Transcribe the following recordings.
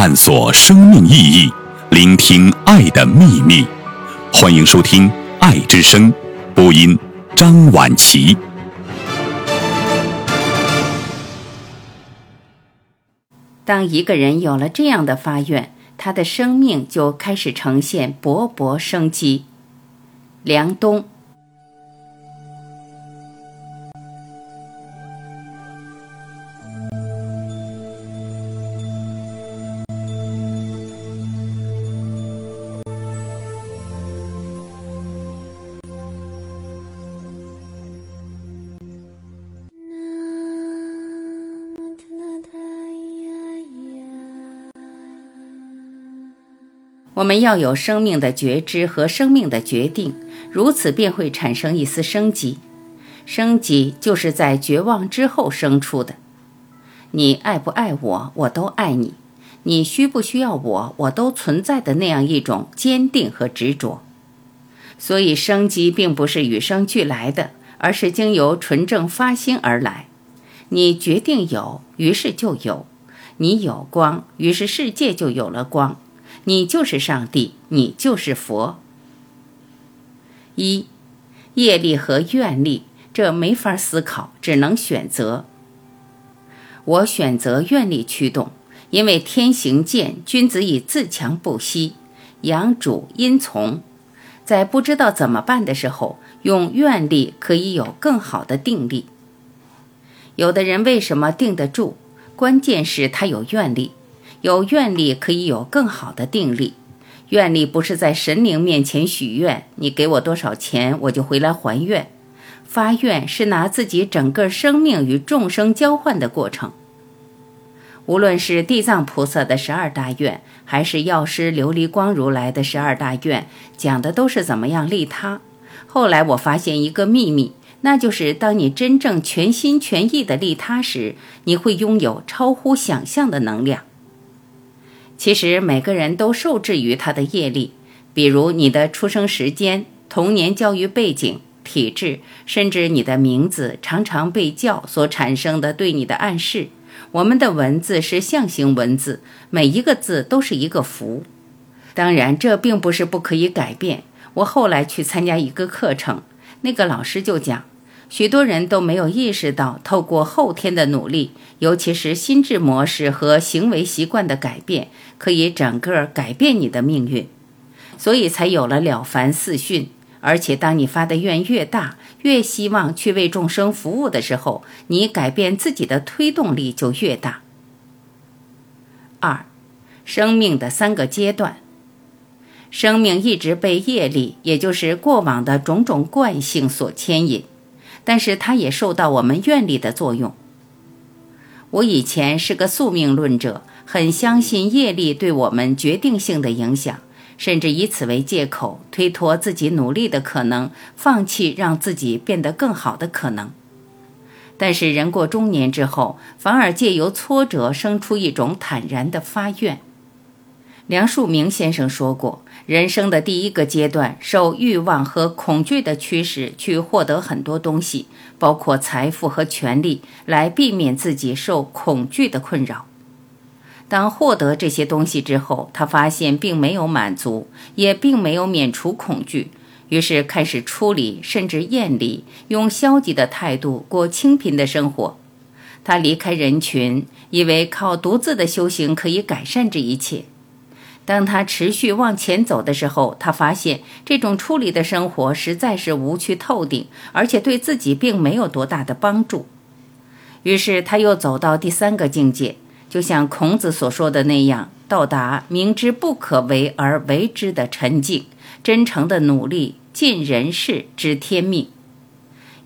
探索生命意义，聆听爱的秘密。欢迎收听《爱之声》，播音张婉琪。当一个人有了这样的发愿，他的生命就开始呈现勃勃生机。梁冬。我们要有生命的觉知和生命的决定，如此便会产生一丝生机。生机就是在绝望之后生出的。你爱不爱我，我都爱你；你需不需要我，我都存在的那样一种坚定和执着。所以，生机并不是与生俱来的，而是经由纯正发心而来。你决定有，于是就有；你有光，于是世界就有了光。你就是上帝，你就是佛。一，业力和愿力，这没法思考，只能选择。我选择愿力驱动，因为天行健，君子以自强不息，阳主阴从。在不知道怎么办的时候，用愿力可以有更好的定力。有的人为什么定得住？关键是他有愿力。有愿力可以有更好的定力，愿力不是在神灵面前许愿，你给我多少钱我就回来还愿。发愿是拿自己整个生命与众生交换的过程。无论是地藏菩萨的十二大愿，还是药师琉璃光如来的十二大愿，讲的都是怎么样利他。后来我发现一个秘密，那就是当你真正全心全意的利他时，你会拥有超乎想象的能量。其实每个人都受制于他的业力，比如你的出生时间、童年教育背景、体质，甚至你的名字常常被叫所产生的对你的暗示。我们的文字是象形文字，每一个字都是一个符。当然，这并不是不可以改变。我后来去参加一个课程，那个老师就讲。许多人都没有意识到，透过后天的努力，尤其是心智模式和行为习惯的改变，可以整个改变你的命运。所以才有了了凡四训。而且，当你发的愿越大，越希望去为众生服务的时候，你改变自己的推动力就越大。二，生命的三个阶段，生命一直被业力，也就是过往的种种惯性所牵引。但是它也受到我们愿力的作用。我以前是个宿命论者，很相信业力对我们决定性的影响，甚至以此为借口推脱自己努力的可能，放弃让自己变得更好的可能。但是人过中年之后，反而借由挫折生出一种坦然的发愿。梁漱溟先生说过。人生的第一个阶段，受欲望和恐惧的驱使，去获得很多东西，包括财富和权利，来避免自己受恐惧的困扰。当获得这些东西之后，他发现并没有满足，也并没有免除恐惧，于是开始出离，甚至厌离，用消极的态度过清贫的生活。他离开人群，以为靠独自的修行可以改善这一切。当他持续往前走的时候，他发现这种出离的生活实在是无趣透顶，而且对自己并没有多大的帮助。于是他又走到第三个境界，就像孔子所说的那样，到达明知不可为而为之的沉静，真诚的努力，尽人事知天命，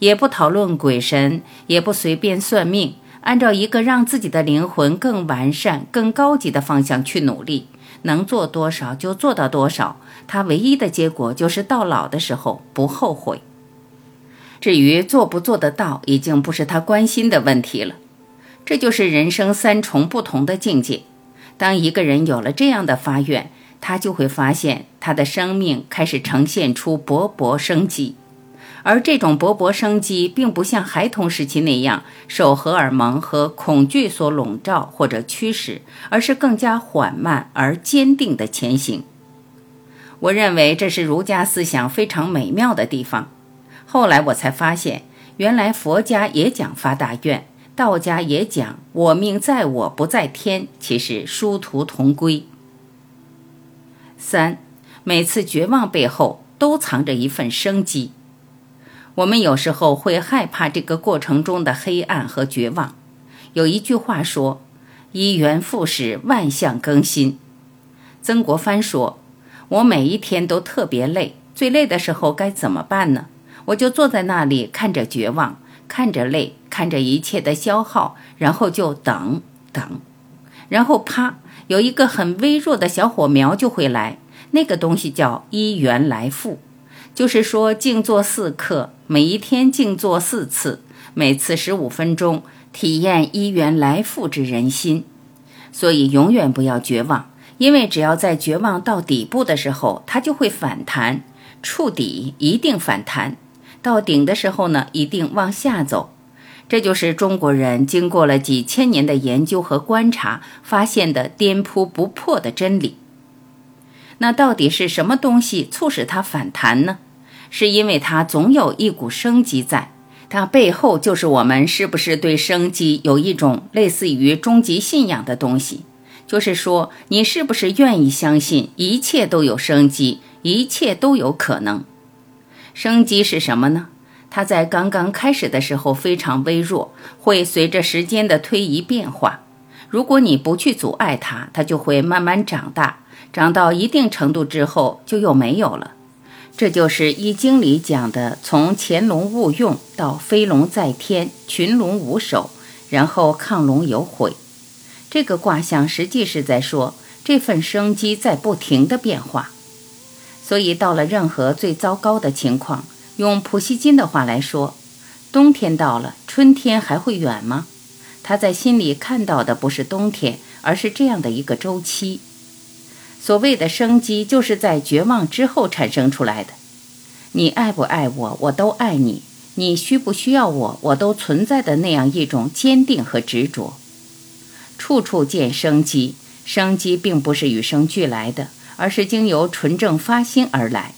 也不讨论鬼神，也不随便算命，按照一个让自己的灵魂更完善、更高级的方向去努力。能做多少就做到多少，他唯一的结果就是到老的时候不后悔。至于做不做得到，已经不是他关心的问题了。这就是人生三重不同的境界。当一个人有了这样的发愿，他就会发现他的生命开始呈现出勃勃生机，而这种勃勃生机，并不像孩童时期那样受荷尔蒙和恐惧所笼罩或者驱使，而是更加缓慢而坚定的前行。我认为这是儒家思想非常美妙的地方。后来我才发现，原来佛家也讲发大愿，道家也讲我命在我不在天，其实殊途同归。三，每次绝望背后都藏着一份生机。我们有时候会害怕这个过程中的黑暗和绝望。有一句话说：“一元复始，万象更新。”曾国藩说：“我每一天都特别累，最累的时候该怎么办呢？我就坐在那里，看着绝望，看着累，看着一切的消耗，然后就等等，然后啪，有一个很微弱的小火苗就会来，那个东西叫一元来复。”就是说，静坐四刻，每一天静坐四次，每次十五分钟，体验一元来复之人心。所以，永远不要绝望，因为只要在绝望到底部的时候，它就会反弹；触底一定反弹，到顶的时候呢，一定往下走。这就是中国人经过了几千年的研究和观察发现的颠扑不破的真理。那到底是什么东西促使它反弹呢？是因为它总有一股生机在，它背后就是我们是不是对生机有一种类似于终极信仰的东西？就是说，你是不是愿意相信一切都有生机，一切都有可能？生机是什么呢？它在刚刚开始的时候非常微弱，会随着时间的推移变化。如果你不去阻碍它，它就会慢慢长大。长到一定程度之后，就又没有了。这就是《易经》里讲的：从潜龙勿用到飞龙在天，群龙无首，然后亢龙有悔。这个卦象实际是在说，这份生机在不停的变化。所以到了任何最糟糕的情况，用普希金的话来说，冬天到了，春天还会远吗？他在心里看到的不是冬天，而是这样的一个周期。所谓的生机，就是在绝望之后产生出来的。你爱不爱我，我都爱你；你需不需要我，我都存在的那样一种坚定和执着。处处见生机，生机并不是与生俱来的，而是经由纯正发心而来。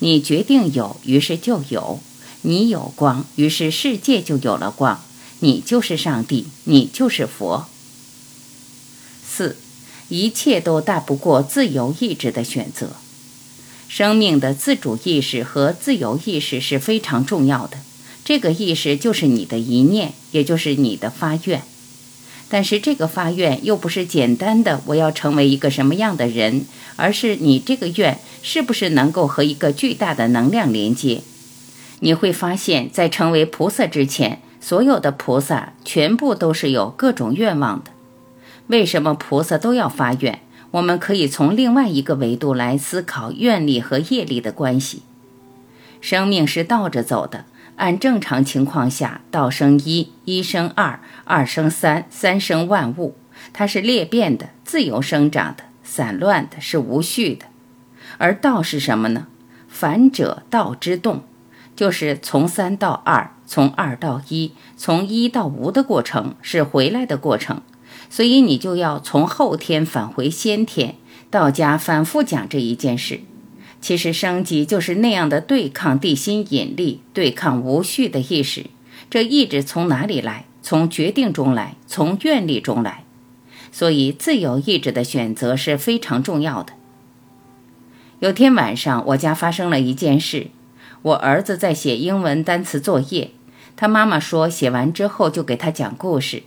你决定有，于是就有；你有光，于是世界就有了光。你就是上帝，你就是佛。四。一切都大不过自由意志的选择，生命的自主意识和自由意识是非常重要的。这个意识就是你的一念，也就是你的发愿。但是这个发愿又不是简单的“我要成为一个什么样的人”，而是你这个愿是不是能够和一个巨大的能量连接？你会发现在成为菩萨之前，所有的菩萨全部都是有各种愿望的。为什么菩萨都要发愿？我们可以从另外一个维度来思考愿力和业力的关系。生命是倒着走的，按正常情况下，道生一，一生二，二生三，三生万物。它是裂变的，自由生长的，散乱的，是无序的。而道是什么呢？反者道之动，就是从三到二，从二到一，从一到无的过程，是回来的过程。所以你就要从后天返回先天。道家反复讲这一件事，其实升级就是那样的对抗地心引力，对抗无序的意识。这意志从哪里来？从决定中来，从愿力中来。所以自由意志的选择是非常重要的。有天晚上，我家发生了一件事，我儿子在写英文单词作业，他妈妈说写完之后就给他讲故事。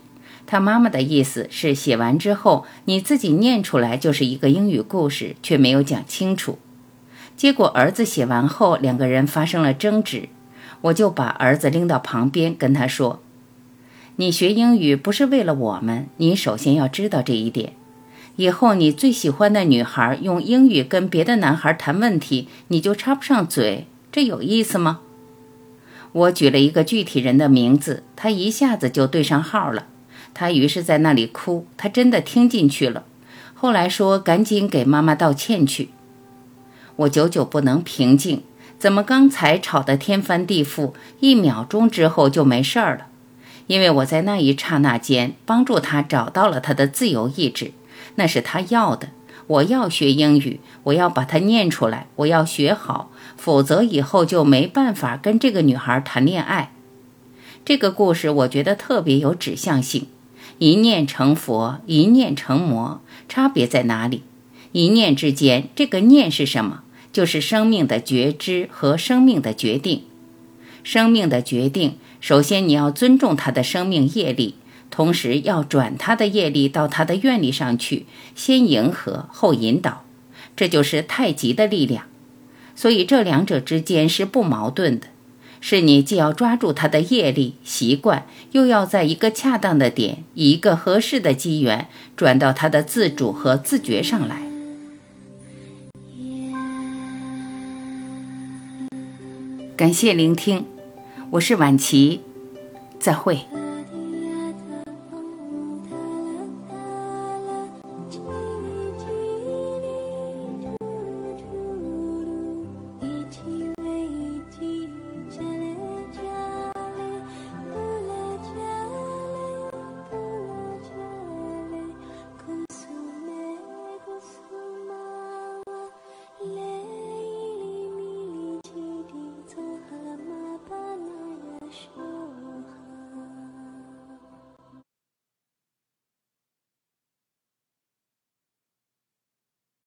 他妈妈的意思是，写完之后你自己念出来就是一个英语故事，却没有讲清楚。结果儿子写完后，两个人发生了争执，我就把儿子拎到旁边，跟他说：“你学英语不是为了我们，你首先要知道这一点。以后你最喜欢的女孩用英语跟别的男孩谈问题，你就插不上嘴，这有意思吗？”我举了一个具体人的名字，他一下子就对上号了。他于是在那里哭，他真的听进去了。后来说：“赶紧给妈妈道歉去。”我久久不能平静，怎么刚才吵得天翻地覆，一秒钟之后就没事儿了？因为我在那一刹那间帮助他找到了他的自由意志，那是他要的。我要学英语，我要把它念出来，我要学好，否则以后就没办法跟这个女孩谈恋爱。这个故事我觉得特别有指向性。一念成佛，一念成魔，差别在哪里？一念之间，这个念是什么？就是生命的觉知和生命的决定。生命的决定，首先你要尊重他的生命业力，同时要转他的业力到他的愿力上去，先迎合后引导，这就是太极的力量。所以这两者之间是不矛盾的，是你既要抓住他的业力习惯，又要在一个恰当的点，以一个合适的机缘转到他的自主和自觉上来。感谢聆听，我是晚琪，再会。